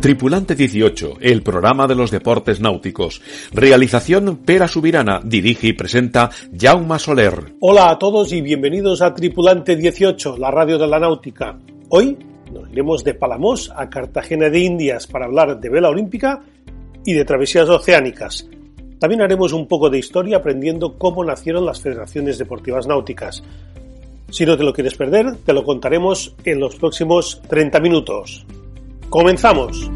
Tripulante 18, el programa de los deportes náuticos. Realización Pera Subirana, dirige y presenta Jauma Soler. Hola a todos y bienvenidos a Tripulante 18, la radio de la náutica. Hoy nos iremos de Palamos a Cartagena de Indias para hablar de vela olímpica y de travesías oceánicas. También haremos un poco de historia aprendiendo cómo nacieron las federaciones deportivas náuticas. Si no te lo quieres perder, te lo contaremos en los próximos 30 minutos. ¡Comenzamos!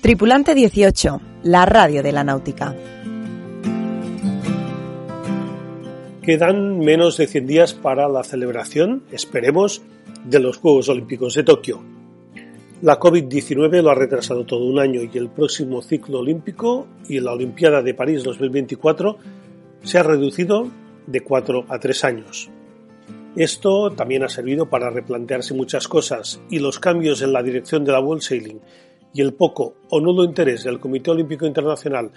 Tripulante 18, la radio de la náutica. Quedan menos de 100 días para la celebración, esperemos, de los Juegos Olímpicos de Tokio. La COVID-19 lo ha retrasado todo un año y el próximo ciclo olímpico y la Olimpiada de París 2024 se ha reducido de 4 a 3 años. Esto también ha servido para replantearse muchas cosas y los cambios en la dirección de la World Sailing y el poco o nulo interés del Comité Olímpico Internacional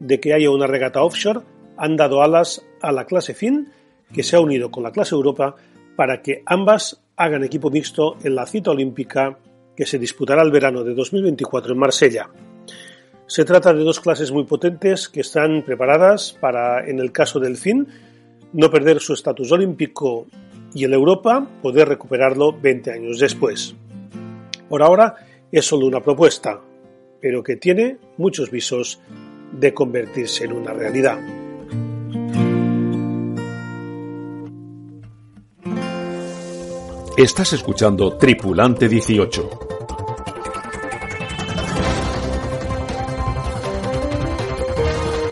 de que haya una regata offshore han dado alas a la clase FIN, que se ha unido con la clase Europa para que ambas hagan equipo mixto en la cita olímpica que se disputará el verano de 2024 en Marsella. Se trata de dos clases muy potentes que están preparadas para, en el caso del FIN, no perder su estatus olímpico y en Europa poder recuperarlo 20 años después. Por ahora es solo una propuesta, pero que tiene muchos visos de convertirse en una realidad. Estás escuchando Tripulante 18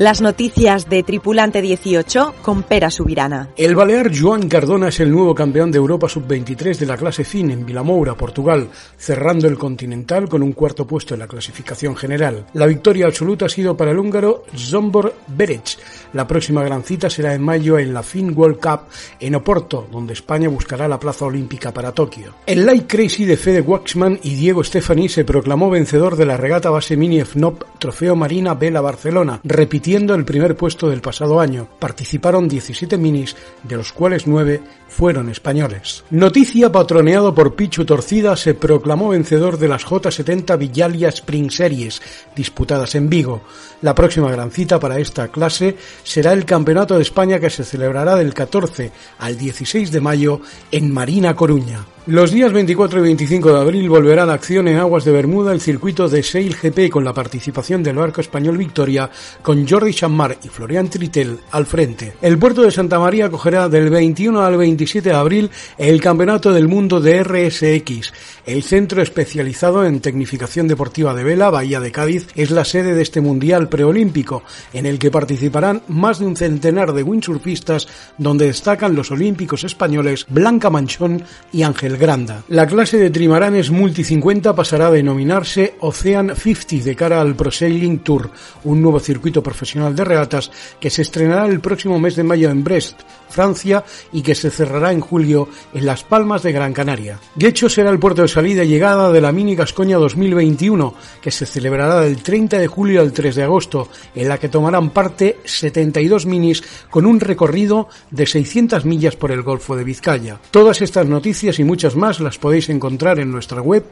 Las noticias de Tripulante 18 con Pera Subirana. El balear Joan Cardona es el nuevo campeón de Europa Sub-23 de la clase FIN en Vilamoura, Portugal, cerrando el Continental con un cuarto puesto en la clasificación general. La victoria absoluta ha sido para el húngaro Zombor Berec. La próxima gran cita será en mayo en la FIN World Cup en Oporto, donde España buscará la plaza olímpica para Tokio. El Light Crazy de Fede Waxman y Diego Stefani se proclamó vencedor de la regata base Mini FNOP Trofeo Marina Vela Barcelona, repitiendo el primer puesto del pasado año. Participaron 17 minis, de los cuales 9 fueron españoles. Noticia patroneado por Pichu Torcida se proclamó vencedor de las J70 Villalia Spring Series, disputadas en Vigo. La próxima gran cita para esta clase será el Campeonato de España que se celebrará del 14 al 16 de mayo en Marina Coruña. Los días 24 y 25 de abril volverá a la acción en aguas de Bermuda el circuito de Sail GP con la participación del barco español Victoria con Jordi Chammar y Florian Tritel al frente. El puerto de Santa María acogerá del 21 al 27 de abril el Campeonato del Mundo de RSX. El centro especializado en tecnificación deportiva de vela, Bahía de Cádiz, es la sede de este mundial preolímpico, en el que participarán más de un centenar de windsurfistas donde destacan los olímpicos españoles Blanca Manchón y Ángel Granda. La clase de trimaranes Multi 50 pasará a denominarse Ocean 50 de cara al Pro Sailing Tour, un nuevo circuito profesional de regatas que se estrenará el próximo mes de mayo en Brest, Francia, y que se cerrará en julio en Las Palmas de Gran Canaria. Guecho será el puerto de salida y llegada de la Mini Gascoña 2021, que se celebrará del 30 de julio al 3 de agosto, en la que tomarán parte 72 minis con un recorrido de 600 millas por el Golfo de Vizcaya. Todas estas noticias y muchas muchas más las podéis encontrar en nuestra web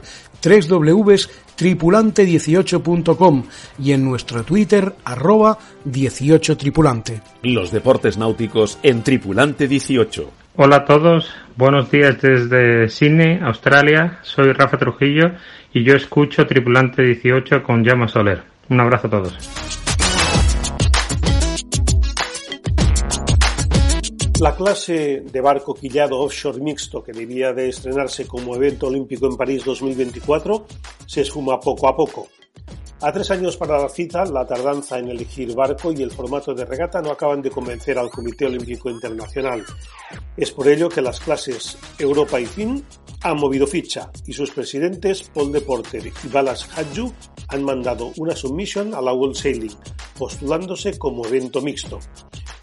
www.tripulante18.com y en nuestro Twitter arroba 18tripulante. Los deportes náuticos en Tripulante 18. Hola a todos, buenos días desde Sydney, Australia. Soy Rafa Trujillo y yo escucho Tripulante 18 con Llama Soler. Un abrazo a todos. La clase de barco quillado offshore mixto que debía de estrenarse como evento olímpico en París 2024 se esfuma poco a poco. A tres años para la cita, la tardanza en elegir barco y el formato de regata no acaban de convencer al Comité Olímpico Internacional. Es por ello que las clases Europa y FIN han movido ficha y sus presidentes Paul de Porter y Balas Hadju han mandado una submission a la World Sailing, postulándose como evento mixto.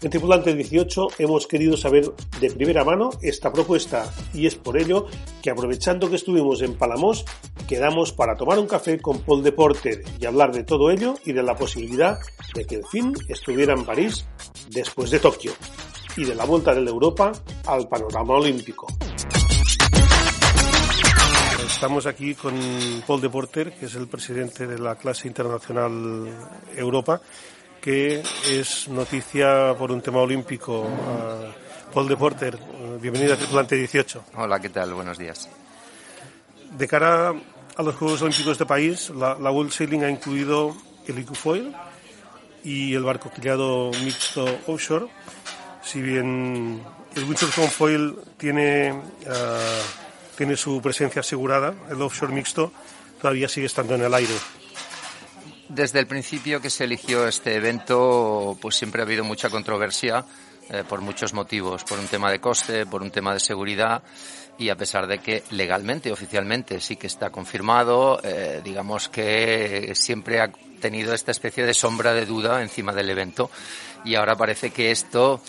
En Tripulante 18 hemos querido saber de primera mano esta propuesta y es por ello que aprovechando que estuvimos en Palamos, quedamos para tomar un café con Paul de Porter y hablar de todo ello y de la posibilidad de que el fin estuviera en París después de Tokio y de la vuelta de la Europa al panorama olímpico. Estamos aquí con Paul de Porter, que es el presidente de la clase internacional Europa que es noticia por un tema olímpico. Uh, Paul de Porter, uh, bienvenido a Tripulante 18. Hola, ¿qué tal? Buenos días. De cara a los Juegos Olímpicos de país, la, la World Sailing ha incluido el Icufoil y el barco quillado mixto offshore. Si bien el windsurf foil tiene, uh, tiene su presencia asegurada, el offshore mixto todavía sigue estando en el aire. Desde el principio que se eligió este evento, pues siempre ha habido mucha controversia eh, por muchos motivos, por un tema de coste, por un tema de seguridad y a pesar de que legalmente, oficialmente sí que está confirmado, eh, digamos que siempre ha tenido esta especie de sombra de duda encima del evento y ahora parece que esto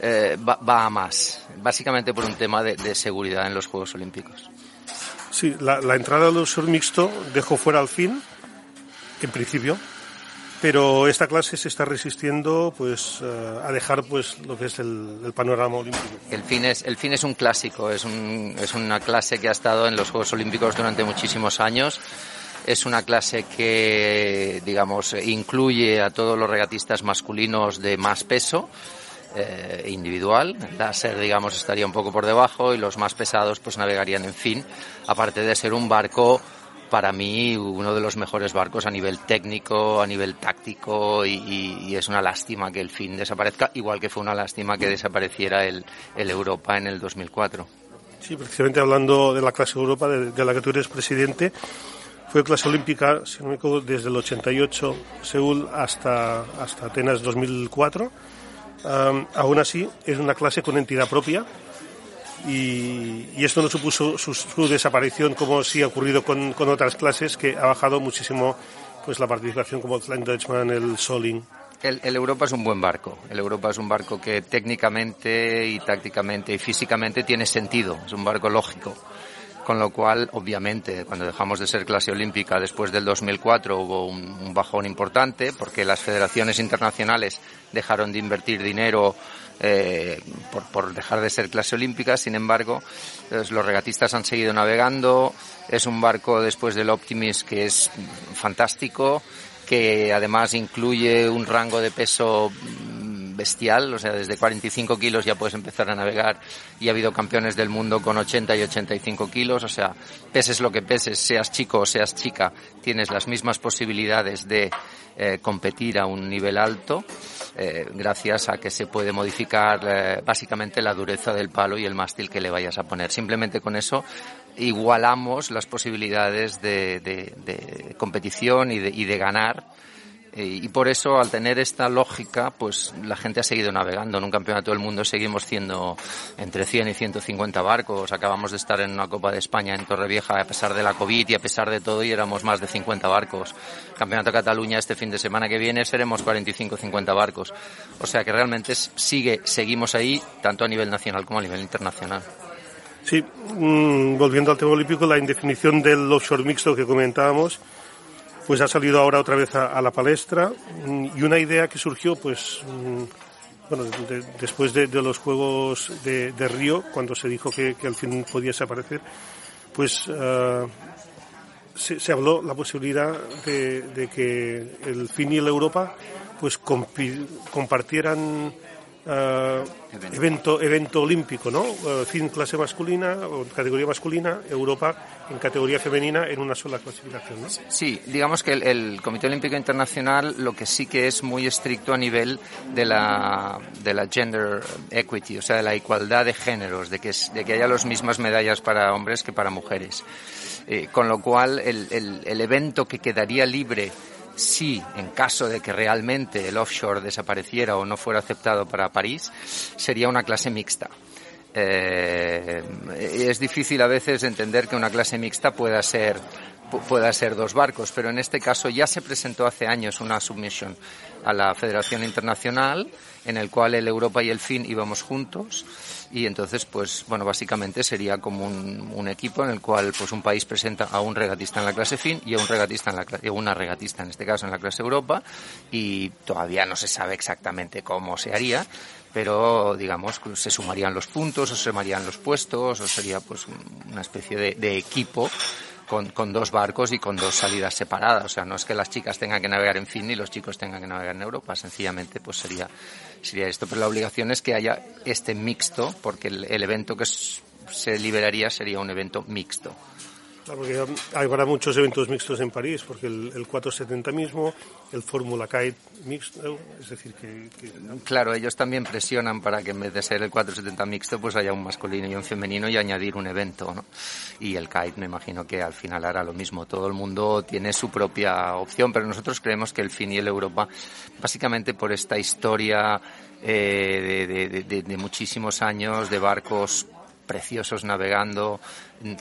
eh, va, a más, básicamente por un tema de, seguridad en los Juegos Olímpicos. Sí, la, la entrada del usuario mixto dejó fuera al fin en principio, pero esta clase se está resistiendo pues uh, a dejar pues lo que es el, el, panorama olímpico. El fin es el fin es un clásico, es un, es una clase que ha estado en los Juegos Olímpicos durante muchísimos años. Es una clase que, digamos, incluye a todos los regatistas masculinos de más peso eh, individual. Láser, digamos, estaría un poco por debajo y los más pesados pues navegarían en fin, aparte de ser un barco para mí uno de los mejores barcos a nivel técnico, a nivel táctico y, es una lástima que el fin desaparezca, igual que fue una lástima que desapareciera el, Europa en el 2004. Sí, precisamente hablando de la clase Europa, de, la que tú eres presidente, fue clase olímpica, si no me equivoco, desde el 88 Seúl hasta, hasta Atenas 2004. Um, aún así, es una clase con entidad propia, y, esto no supuso su, desaparición como sí ha ocurrido con, con, otras clases que ha bajado muchísimo pues la participación como el Dutchman, el Soling. El, Europa es un buen barco. El Europa es un barco que técnicamente y tácticamente y físicamente tiene sentido. Es un barco lógico. Con lo cual, obviamente, cuando dejamos de ser clase olímpica después del 2004 hubo un bajón importante porque las federaciones internacionales dejaron de invertir dinero eh, por, por, dejar de ser clase olímpica. Sin embargo, los regatistas han seguido navegando. Es un barco después del Optimist que es fantástico, que además incluye un rango de peso bestial, o sea, desde 45 kilos ya puedes empezar a navegar y ha habido campeones del mundo con 80 y 85 kilos, o sea, peses lo que peses, seas chico o seas chica, tienes las mismas posibilidades de eh, competir a un nivel alto eh, gracias a que se puede modificar eh, básicamente la dureza del palo y el mástil que le vayas a poner. Simplemente con eso igualamos las posibilidades de, de, competición y de, y de ganar y por eso, al tener esta lógica, pues la gente ha seguido navegando. En un campeonato del mundo seguimos siendo entre 100 y 150 barcos. Acabamos de estar en una Copa de España en Torrevieja a pesar de la COVID y a pesar de todo y éramos más de 50 barcos. Campeonato de Cataluña este fin de semana que viene seremos 45 o 50 barcos. O sea que realmente sigue, seguimos ahí tanto a nivel nacional como a nivel internacional. Sí, mmm, volviendo al tema olímpico, la indefinición del offshore mixto que comentábamos, pues ha salido ahora otra vez a, la palestra y una idea que surgió pues bueno, de, después de, los Juegos de, Río, cuando se dijo que, que al fin podía desaparecer, pues uh, se, se, habló la posibilidad de, que el FIN y el Europa pues compartieran Uh, evento. evento olímpico, ¿no? Uh, fin clase masculina o categoría masculina, Europa en categoría femenina en una sola clasificación, ¿no? Sí, digamos que el, Comité Olímpico Internacional lo que sí que es muy estricto a nivel de la, de la gender equity, o sea, de la igualdad de géneros, de que, de que haya las mismas medallas para hombres que para mujeres. Eh, con lo cual, el, el, el evento que quedaría libre si en caso de que realmente el offshore desapareciera o no fuera aceptado para París, sería una clase mixta. Eh, es difícil a veces entender que una clase mixta pueda ser pueda ser dos barcos, pero en este caso ya se presentó hace años una submisión a la Federación Internacional en el cual el Europa y el FIN íbamos juntos y entonces pues bueno básicamente sería como un, equipo en el cual pues un país presenta a un regatista en la clase fin y a un regatista en la y una regatista en este caso en la clase Europa y todavía no se sabe exactamente cómo se haría pero digamos se sumarían los puntos o se sumarían los puestos o sería pues una especie de equipo con, con, dos barcos y con dos salidas separadas. O sea, no es que las chicas tengan que navegar en fin ni los chicos tengan que navegar en Europa. Sencillamente, pues sería, sería esto. Pero la obligación es que haya este mixto, porque el evento que se liberaría sería un evento mixto. Porque habrá muchos eventos mixtos en París, porque el, el 470 mismo, el Fórmula Kite mixto, es decir, que, que, Claro, ellos también presionan para que en vez de ser el 470 mixto, pues haya un masculino y un femenino y añadir un evento, ¿no? Y el Kite me imagino que al final hará lo mismo. Todo el mundo tiene su propia opción, pero nosotros creemos que el FIN y el Europa, básicamente por esta historia eh, de, de, de, de muchísimos años de barcos preciosos navegando,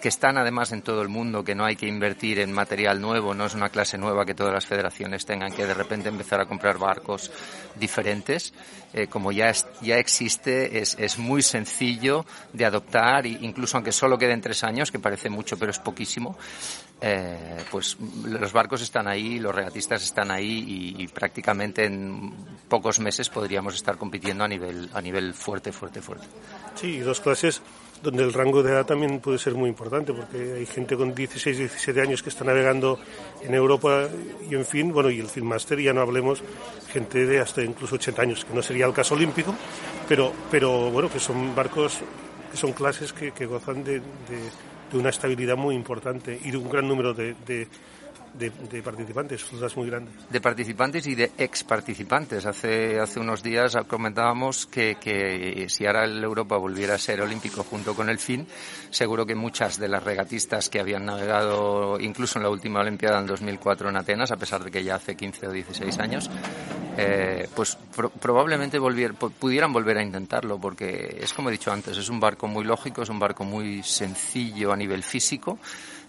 que están además en todo el mundo, que no hay que invertir en material nuevo, no es una clase nueva que todas las federaciones tengan que de repente empezar a comprar barcos diferentes. Eh, como ya, ya existe, es, es muy sencillo de adoptar, incluso aunque solo queden tres años, que parece mucho pero es poquísimo, eh, pues los barcos están ahí, los regatistas están ahí y, prácticamente en pocos meses podríamos estar compitiendo a nivel, a nivel fuerte, fuerte, fuerte. Sí, dos clases donde el rango de edad también puede ser muy importante, porque hay gente con 16, 17 años que está navegando en Europa y en fin, bueno, y el Filmmaster, ya no hablemos, gente de hasta incluso 80 años, que no sería el caso olímpico, pero, pero bueno, que son barcos, que son clases que, gozan de, de, una estabilidad muy importante y de un gran número de, de, de, participantes, flotas muy grandes. De participantes y de ex participantes. Hace, hace unos días comentábamos que, que si ahora el Europa volviera a ser olímpico junto con el FIN, seguro que muchas de las regatistas que habían navegado incluso en la última Olimpiada en 2004 en Atenas, a pesar de que ya hace 15 o 16 años, eh, pues pro probablemente volvier, pudieran volver a intentarlo, porque es como he dicho antes, es un barco muy lógico, es un barco muy sencillo a nivel físico,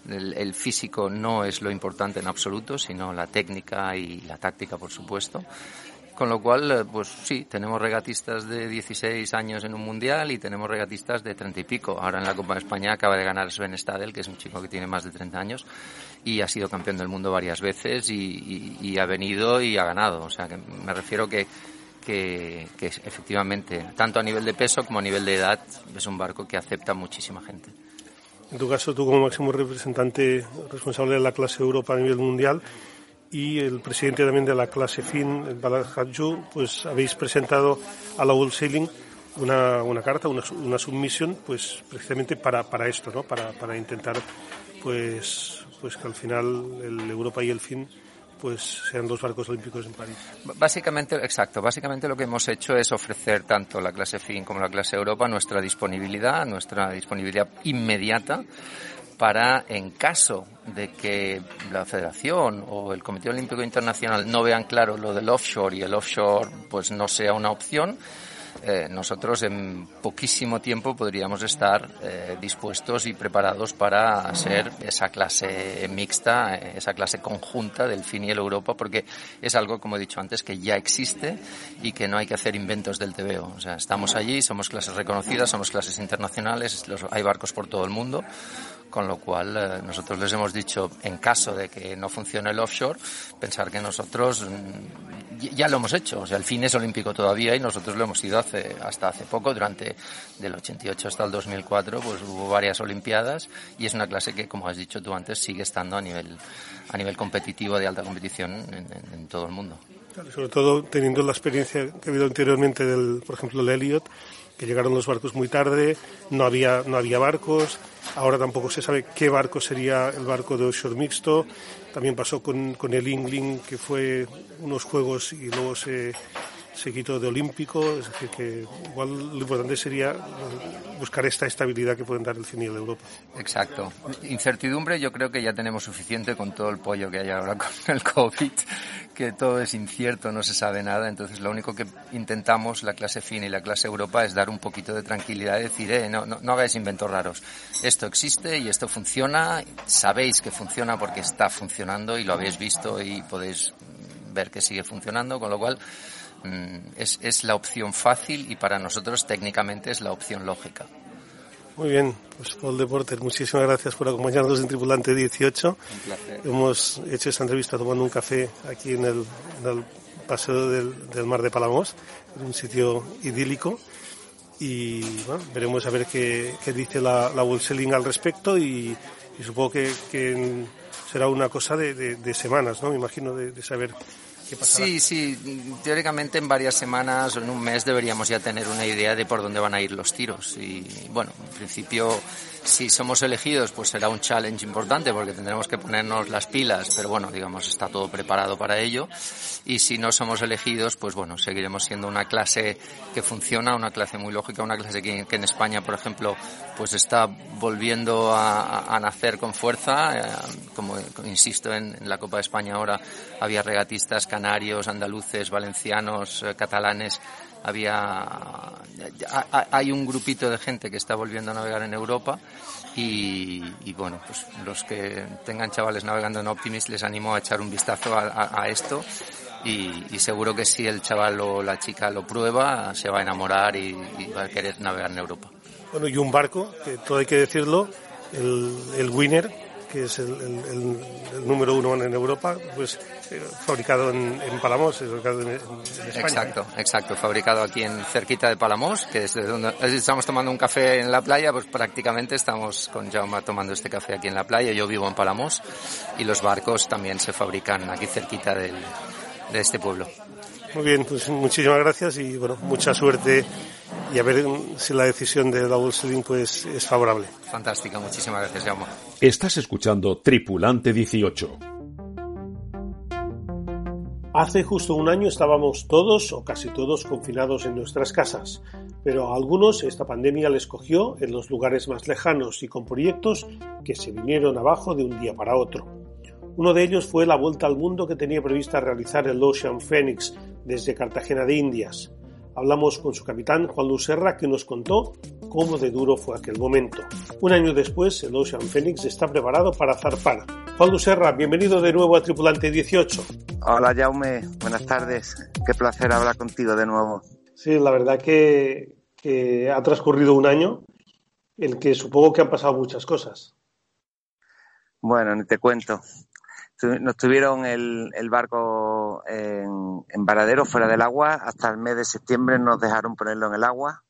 el, físico no es lo importante en absoluto, sino la técnica y la táctica, por supuesto. Con lo cual, pues sí, tenemos regatistas de 16 años en un mundial y tenemos regatistas de 30 y pico. Ahora en la Copa de España acaba de ganar Sven Stadel, que es un chico que tiene más de 30 años y ha sido campeón del mundo varias veces y, y, y ha venido y ha ganado. O sea, que me refiero que, que, que efectivamente, tanto a nivel de peso como a nivel de edad, es un barco que acepta muchísima gente. En tu caso, tú como máximo representante responsable de la clase Europa a nivel mundial y el presidente también de la clase FIN, el Balad Hadju, pues habéis presentado a la World Sailing una, una carta, una, una submisión, pues precisamente para, para esto, ¿no? Para, para intentar, pues, pues que al final el Europa y el FIN pues sean dos barcos olímpicos en París. Básicamente, exacto, básicamente lo que hemos hecho es ofrecer tanto la clase FIN como la clase Europa nuestra disponibilidad, nuestra disponibilidad inmediata para, en caso de que la Federación o el Comité Olímpico Internacional no vean claro lo del offshore y el offshore pues no sea una opción, eh, nosotros en poquísimo tiempo podríamos estar eh, dispuestos y preparados para ser esa clase mixta, esa clase conjunta del FIN y el Europa, porque es algo, como he dicho antes, que ya existe y que no hay que hacer inventos del TVO. O sea, estamos allí, somos clases reconocidas, somos clases internacionales, los, hay barcos por todo el mundo con lo cual eh, nosotros les hemos dicho, en caso de que no funcione el offshore, pensar que nosotros mm, ya lo hemos hecho, o sea, el fin es olímpico todavía y nosotros lo hemos ido hace, hasta hace poco, durante del 88 hasta el 2004, pues hubo varias olimpiadas y es una clase que, como has dicho tú antes, sigue estando a nivel, a nivel competitivo de alta competición en, en, todo el mundo. Sobre todo teniendo la experiencia que ha habido anteriormente del, por ejemplo, el Elliot, que llegaron los barcos muy tarde, no había, no había barcos, ahora tampoco se sabe qué barco sería el barco de offshore mixto, también pasó con, con el Ingling, que fue unos juegos y luego se, seguido de olímpico, es decir, que igual lo importante sería buscar esta estabilidad que pueden dar el cine de Europa. Exacto. Incertidumbre yo creo que ya tenemos suficiente con todo el pollo que hay ahora con el COVID, que todo es incierto, no se sabe nada, entonces lo único que intentamos la clase fina y la clase Europa es dar un poquito de tranquilidad y decir, eh, no, no, no hagáis inventos raros. Esto existe y esto funciona, sabéis que funciona porque está funcionando y lo habéis visto y podéis ver que sigue funcionando, con lo cual es, es la opción fácil y para nosotros técnicamente es la opción lógica. Muy bien, pues Paul Deportes, muchísimas gracias por acompañarnos en Tripulante 18. Hemos hecho esta entrevista tomando un café aquí en el, en el paseo del, del, mar de Palamos, en un sitio idílico. Y bueno, veremos a ver qué, qué dice la, la Selling al respecto y, y supongo que, que, será una cosa de, de, de semanas, ¿no? Me imagino de, de saber Sí, sí, teóricamente en varias semanas o en un mes deberíamos ya tener una idea de por dónde van a ir los tiros. Y bueno, en principio, si somos elegidos, pues será un challenge importante porque tendremos que ponernos las pilas, pero bueno, digamos, está todo preparado para ello. Y si no somos elegidos, pues bueno, seguiremos siendo una clase que funciona, una clase muy lógica, una clase que, que en España, por ejemplo, pues está volviendo a, nacer con fuerza. Eh, como insisto en, en la Copa de España ahora, había regatistas andaluces, valencianos, eh, catalanes, había hay un grupito de gente que está volviendo a navegar en Europa y, bueno pues los que tengan chavales navegando en Optimist les animo a echar un vistazo a, a, esto y, y, seguro que si el chaval o la chica lo prueba se va a enamorar y, y va a querer navegar en Europa. Bueno y un barco que todo hay que decirlo el, el Winner que es el, el, el, número uno en Europa, pues eh, fabricado en, en, Palamos, fabricado en, en, España. Exacto, exacto, fabricado aquí en cerquita de Palamos, que es donde estamos tomando un café en la playa, pues prácticamente estamos con Jaume tomando este café aquí en la playa. Yo vivo en Palamos y los barcos también se fabrican aquí cerquita del, de este pueblo. Muy bien, pues muchísimas gracias y bueno, mucha suerte y a ver si la decisión de Double Selling pues es favorable. Fantástica, muchísimas gracias, Jaume. Estás escuchando Tripulante 18. Hace justo un año estábamos todos o casi todos confinados en nuestras casas, pero a algunos esta pandemia les cogió en los lugares más lejanos y con proyectos que se vinieron abajo de un día para otro. Uno de ellos fue la vuelta al mundo que tenía prevista realizar el Ocean Phoenix desde Cartagena de Indias. Hablamos con su capitán Juan Lucerra que nos contó cómo de duro fue aquel momento. Un año después, el Ocean Phoenix está preparado para zarpar. Juan Lucerra, bienvenido de nuevo a Tripulante 18. Hola Jaume, buenas tardes. Qué placer hablar contigo de nuevo. Sí, la verdad que, que ha transcurrido un año en que supongo que han pasado muchas cosas. Bueno, ni te cuento nos tuvieron el, barco en, en, varadero fuera del agua. Hasta el mes de septiembre nos dejaron ponerlo en el agua.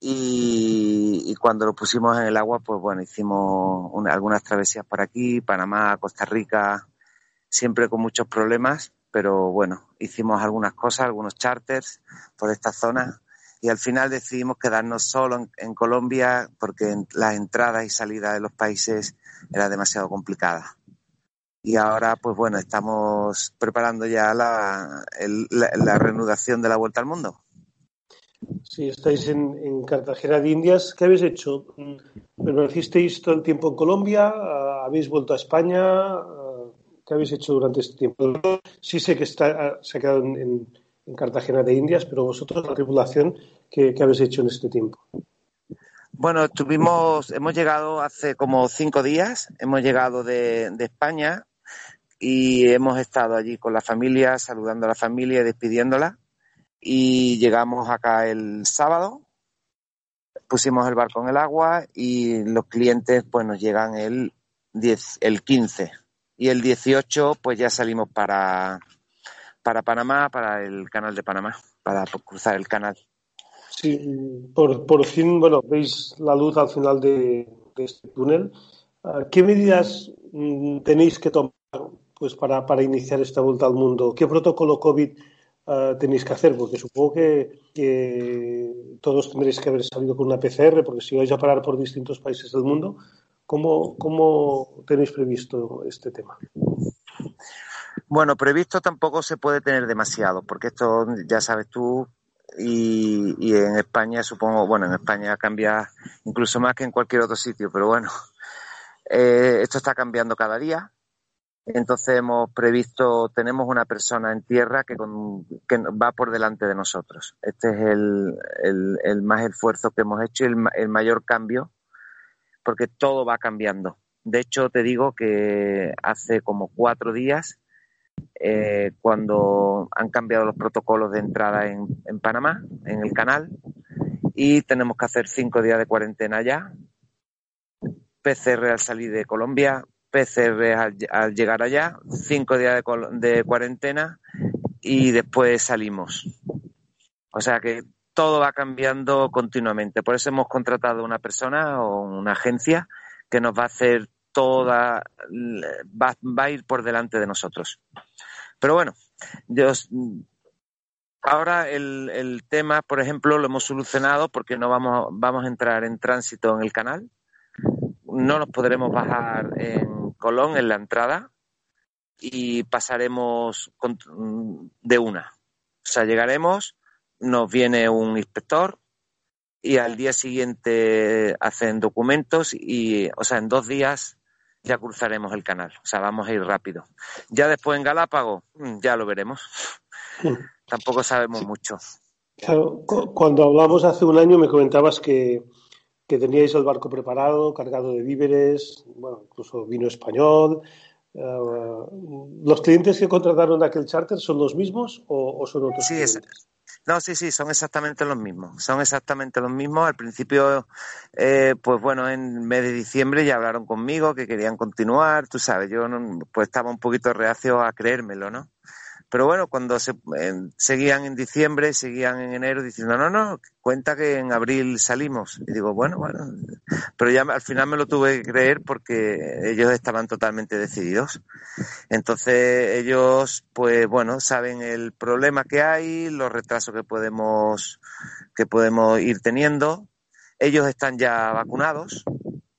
Y, cuando lo pusimos en el agua pues bueno hicimos una, algunas travesías por aquí Panamá Costa Rica siempre con muchos problemas. Pero bueno hicimos algunas cosas algunos charters por esta zona. Y al final decidimos quedarnos solo en, en Colombia porque las entradas y salidas de los países era demasiado complicada y ahora pues bueno estamos preparando ya la, el, la, la, reanudación de la vuelta al mundo. Sí, estáis en, en, Cartagena de Indias. ¿Qué habéis hecho? ¿Permanecisteis todo el tiempo en Colombia? ¿Habéis vuelto a España? ¿Qué habéis hecho durante este tiempo? Sí sé que está, se ha quedado en, en Cartagena de Indias, pero vosotros, la tripulación, ¿qué, ¿qué, habéis hecho en este tiempo? Bueno, estuvimos, hemos llegado hace como cinco días, hemos llegado de, de España, y hemos estado allí con la familia, saludando a la familia despidiéndola. Y llegamos acá el sábado, pusimos el barco en el agua y los clientes pues nos llegan el 10, el 15 y el 18 pues ya salimos para para Panamá, para el canal de Panamá, para cruzar el canal. Sí, por, por fin, bueno, veis la luz al final de, de este túnel. ¿Qué medidas mm, tenéis que tomar pues para, para iniciar esta vuelta al mundo? ¿Qué protocolo COVID uh, tenéis que hacer? Porque supongo que, que, todos tendréis que haber salido con una PCR, porque si vais a parar por distintos países del mundo, ¿cómo, cómo tenéis previsto este tema? Bueno, previsto tampoco se puede tener demasiado, porque esto ya sabes tú, y, y, en España supongo, bueno, en España cambia incluso más que en cualquier otro sitio, pero bueno, eh, esto está cambiando cada día. Entonces hemos previsto, tenemos una persona en tierra que, con, que va por delante de nosotros. Este es el, más esfuerzo que hemos hecho y el, el mayor cambio, porque todo va cambiando. De hecho, te digo que hace como cuatro días eh, cuando han cambiado los protocolos de entrada en, en, Panamá, en el canal, y tenemos que hacer cinco días de cuarentena ya. PCR al salir de Colombia, PCR al, al llegar allá, cinco días de, de, cuarentena y después salimos. O sea que todo va cambiando continuamente. Por eso hemos contratado una persona o una agencia que nos va a hacer toda, va, va a ir por delante de nosotros. Pero bueno, Dios, ahora el, el, tema, por ejemplo, lo hemos solucionado porque no vamos, vamos a entrar en tránsito en el canal. No nos podremos bajar en Colón, en la entrada, y pasaremos de una. O sea, llegaremos, nos viene un inspector y al día siguiente hacen documentos y, o sea, en dos días ya cruzaremos el canal. O sea, vamos a ir rápido. Ya después en Galápagos, mm, ya lo veremos. Tampoco sabemos mucho. Claro, cuando hablamos hace un año me comentabas que, que, teníais el barco preparado, cargado de víveres, bueno, incluso vino español. Uh, ¿Los clientes que contrataron aquel charter son los mismos o, o son otros? Sí, es, no, sí, sí, son exactamente los mismos. Son exactamente los mismos. Al principio, eh, pues bueno, en mes de diciembre ya hablaron conmigo que querían continuar. Tú sabes, yo no, pues estaba un poquito reacio a creérmelo, ¿no? Pero bueno, cuando se, seguían en diciembre, seguían en enero diciendo, no, no, cuenta que en abril salimos. Y digo, bueno, bueno. Pero ya al final me lo tuve que creer porque ellos estaban totalmente decididos. Entonces ellos, pues bueno, saben el problema que hay, los retrasos que podemos, que podemos ir teniendo. Ellos están ya vacunados.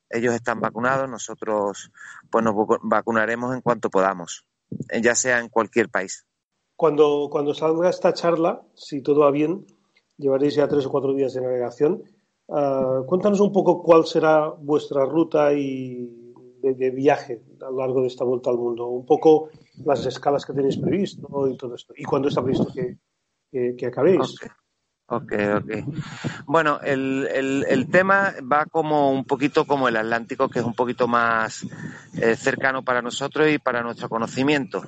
Ellos están vacunados. Nosotros, pues nos vacunaremos en cuanto podamos, ya sea en cualquier país. Cuando, cuando salga esta charla, si todo va bien, llevaréis ya tres o cuatro días de navegación. Uh, cuéntanos un poco cuál será vuestra ruta y de, de, viaje a lo largo de esta vuelta al mundo. Un poco las escalas que tenéis previsto y todo esto. Y cuándo está previsto que, que, que acabéis. Okay. Ok, ok. Bueno, el, el, el, tema va como un poquito como el Atlántico, que es un poquito más eh, cercano para nosotros y para nuestro conocimiento.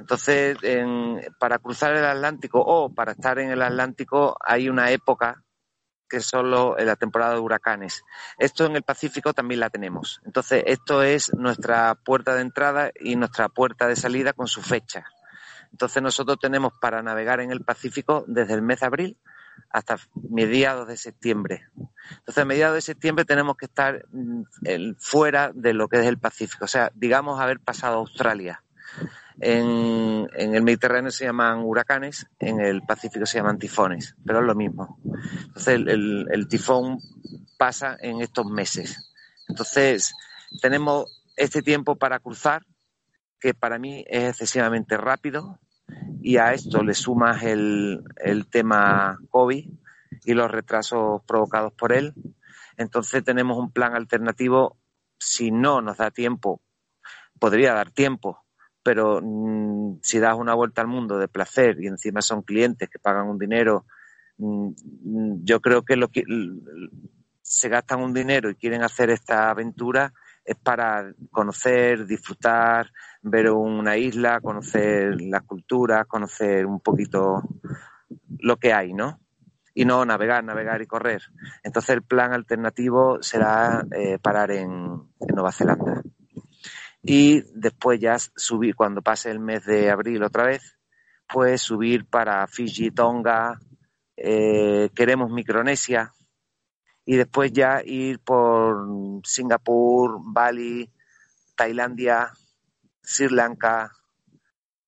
Entonces, en, para cruzar el Atlántico o para estar en el Atlántico hay una época que es solo en la temporada de huracanes. Esto en el Pacífico también la tenemos. Entonces, esto es nuestra puerta de entrada y nuestra puerta de salida con su fecha. Entonces, nosotros tenemos para navegar en el Pacífico desde el mes de abril hasta mediados de septiembre. Entonces, a mediados de septiembre tenemos que estar fuera de lo que es el Pacífico, o sea, digamos haber pasado Australia. En, el Mediterráneo se llaman huracanes, en el Pacífico se llaman tifones, pero es lo mismo. Entonces, el tifón pasa en estos meses. Entonces, tenemos este tiempo para cruzar, que para mí es excesivamente rápido, y a esto le sumas el, el tema COVID y los retrasos provocados por él, entonces tenemos un plan alternativo. Si no nos da tiempo, podría dar tiempo, pero mmm, si das una vuelta al mundo de placer y encima son clientes que pagan un dinero, mmm, yo creo que, lo que se gastan un dinero y quieren hacer esta aventura es para conocer, disfrutar, ver una isla, conocer las culturas, conocer un poquito lo que hay, ¿no? Y no navegar, navegar y correr. Entonces el plan alternativo será eh, parar en, Nueva Zelanda. Y después ya subir, cuando pase el mes de abril otra vez, pues subir para Fiji, Tonga, eh, queremos Micronesia, y después ya ir por Singapur, Bali, Tailandia, Sri Lanka,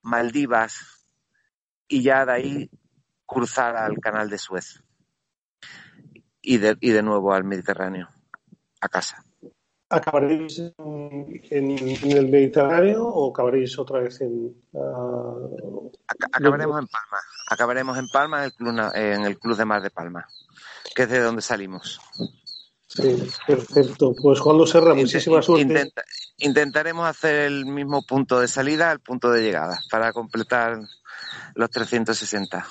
Maldivas y ya de ahí cruzar al canal de Suez y de, y de nuevo al Mediterráneo, a casa. ¿Acabaréis en, el Mediterráneo o acabaréis otra vez en... Uh, acabaremos en Palma. Acabaremos en Palma, en el, club, en el Club de Mar de Palma, que es de donde salimos. Sí, perfecto. Pues Juan Luis Serra, muchísima suerte. intentaremos hacer el mismo punto de salida al punto de llegada para completar los 360.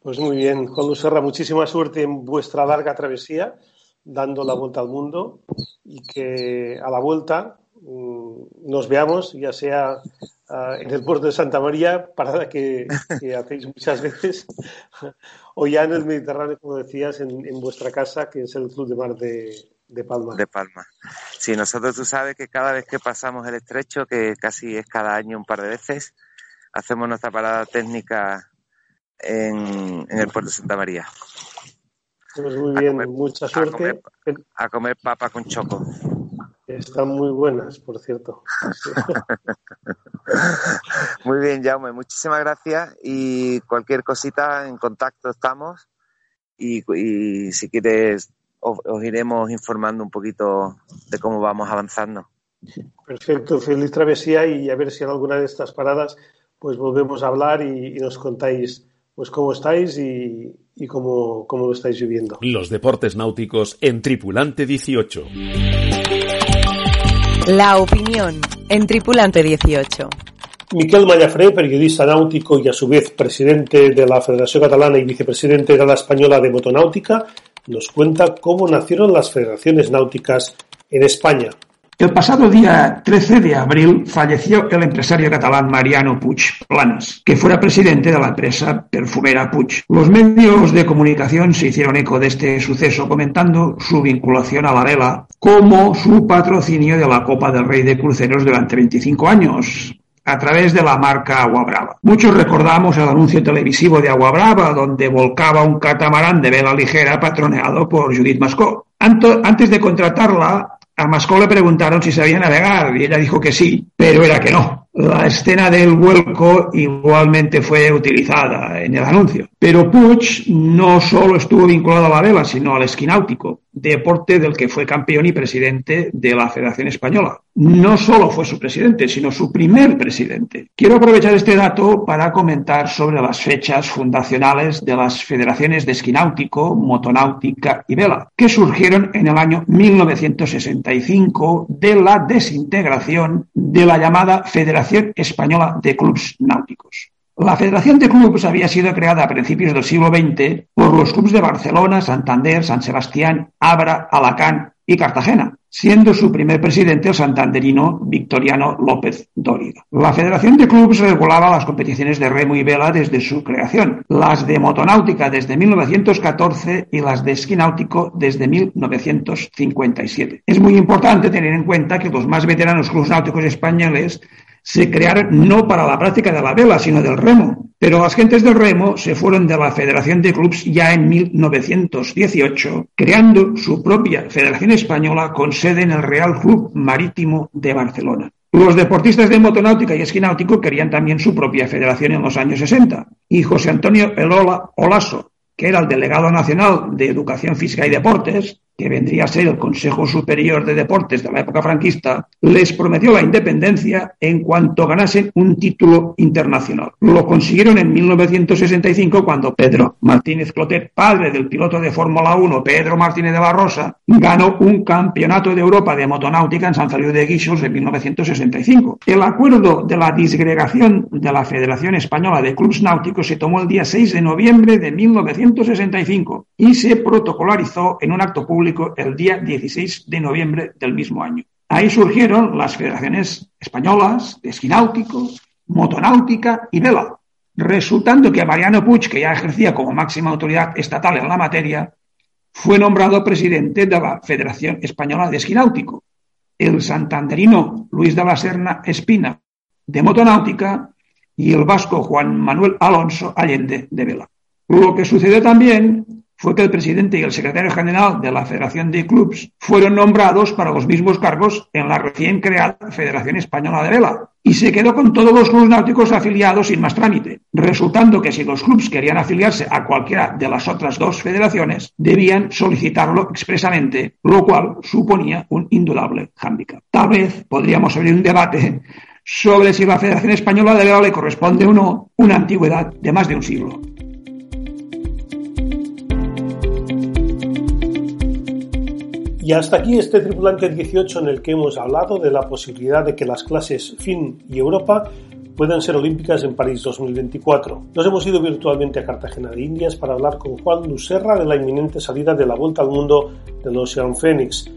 Pues muy bien, Juan Luis Serra, muchísima suerte en vuestra larga travesía, dando la vuelta al mundo y que a la vuelta nos veamos, ya sea ah, en el puerto de Santa María, parada que, que hacéis muchas veces, o ya en el Mediterráneo, como decías, en, vuestra casa, que es el Club de Mar de, Palma. De Palma. Sí, nosotros tú sabes que cada vez que pasamos el estrecho, que casi es cada año un par de veces, hacemos nuestra parada técnica en, el puerto de Santa María. Pues muy bien, mucha suerte. A comer, papa con choco. Están muy buenas, por cierto. muy bien, Jaume, muchísimas gracias y cualquier cosita en contacto estamos y, si quieres os, iremos informando un poquito de cómo vamos avanzando. Perfecto, feliz travesía y a ver si en alguna de estas paradas pues volvemos a hablar y nos contáis pues cómo estáis y, cómo, cómo, lo estáis viviendo. Los deportes náuticos en Tripulante 18. La opinión en Tripulante 18. Miquel Mallafré, periodista náutico y a su vez presidente de la Federación Catalana y vicepresidente de la Española de Motonáutica, nos cuenta cómo nacieron las federaciones náuticas en España. El pasado día 13 de abril falleció el empresario catalán Mariano Puig Planas, que fuera presidente de la empresa perfumera Puig. Los medios de comunicación se hicieron eco de este suceso comentando su vinculación a la vela como su patrocinio de la Copa del Rey de Cruceros durante 25 años, a través de la marca Agua Brava. Muchos recordamos el anuncio televisivo de Agua Brava, donde volcaba un catamarán de vela ligera patroneado por Judith Mascó. Antes de contratarla, a Mascó le preguntaron si sabía navegar y ella dijo que sí, pero era que no. La escena del vuelco igualmente fue utilizada en el anuncio. Pero Puig no solo estuvo vinculado a la vela, sino al esquí náutico, deporte del que fue campeón y presidente de la Federación Española. No solo fue su presidente, sino su primer presidente. Quiero aprovechar este dato para comentar sobre las fechas fundacionales de las federaciones de esquí náutico, motonáutica y vela, que surgieron en el año 1965 de la desintegración de la llamada Federación Española de Clubs Náuticos. La Federación de Clubes había sido creada a principios del siglo XX por los clubes de Barcelona, Santander, San Sebastián, Abra, Alacant y Cartagena, siendo su primer presidente el santanderino Victoriano López Dóriga. La Federación de Clubes regulaba las competiciones de remo y vela desde su creación, las de motonáutica desde 1914 y las de esquí náutico desde 1957. Es muy importante tener en cuenta que los más veteranos clubes náuticos españoles se crearon no para la práctica de la vela, sino del remo. Pero las gentes del remo se fueron de la Federación de Clubs ya en 1918, creando su propia Federación Española con sede en el Real Club Marítimo de Barcelona. Los deportistas de motonáutica y esquí náutico querían también su propia federación en los años 60. Y José Antonio Elola Olaso, que era el delegado nacional de Educación Física y Deportes, que vendría a ser el Consejo Superior de Deportes de la época franquista, les prometió la independencia en cuanto ganasen un título internacional. Lo consiguieron en 1965 cuando Pedro Martínez Clotet, padre del piloto de Fórmula 1 Pedro Martínez de Barrosa, ganó un campeonato de Europa de motonáutica en San Feliu de Guixos en 1965. El acuerdo de la disgregación de la Federación Española de Clubes Náuticos se tomó el día 6 de noviembre de 1965 y se protocolarizó en un acto público el día 16 de noviembre del mismo año. Ahí surgieron las federaciones españolas de esquí náutico, motonáutica y vela, resultando que Mariano Puig, que ya ejercía como máxima autoridad estatal en la materia, fue nombrado presidente de la Federación Española de Esquí Náutico, el santanderino Luis de la Serna Espina de motonáutica y el vasco Juan Manuel Alonso Allende de vela. Lo que sucedió también fue que el presidente y el secretario general de la Federación de Clubs fueron nombrados para los mismos cargos en la recién creada Federación Española de Vela y se quedó con todos los clubes náuticos afiliados sin más trámite, resultando que si los clubes querían afiliarse a cualquiera de las otras dos federaciones, debían solicitarlo expresamente, lo cual suponía un indudable hándicap. Tal vez podríamos abrir un debate sobre si la Federación Española de Vela le corresponde o no una antigüedad de más de un siglo. Y hasta aquí este tripulante 18 en el que hemos hablado de la posibilidad de que las clases FIN y Europa puedan ser olímpicas en París 2024. Nos hemos ido virtualmente a Cartagena de Indias para hablar con Juan Lucerra de la inminente salida de la Vuelta al Mundo del Ocean Phoenix.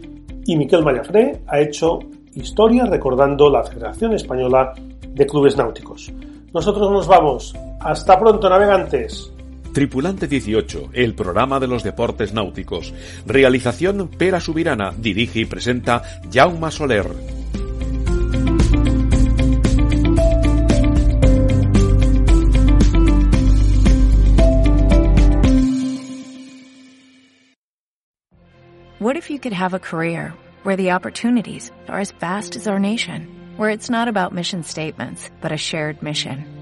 Y Miquel Mayafré ha hecho historia recordando la Federación Española de Clubes Náuticos. Nosotros nos vamos. Hasta pronto, navegantes. Tripulante 18, el programa de los deportes náuticos. Realización Pera Subirana, dirige y presenta Jaume Soler. What if you could have a career where the opportunities are as vast as our nation, where it's not about mission statements, but a shared mission?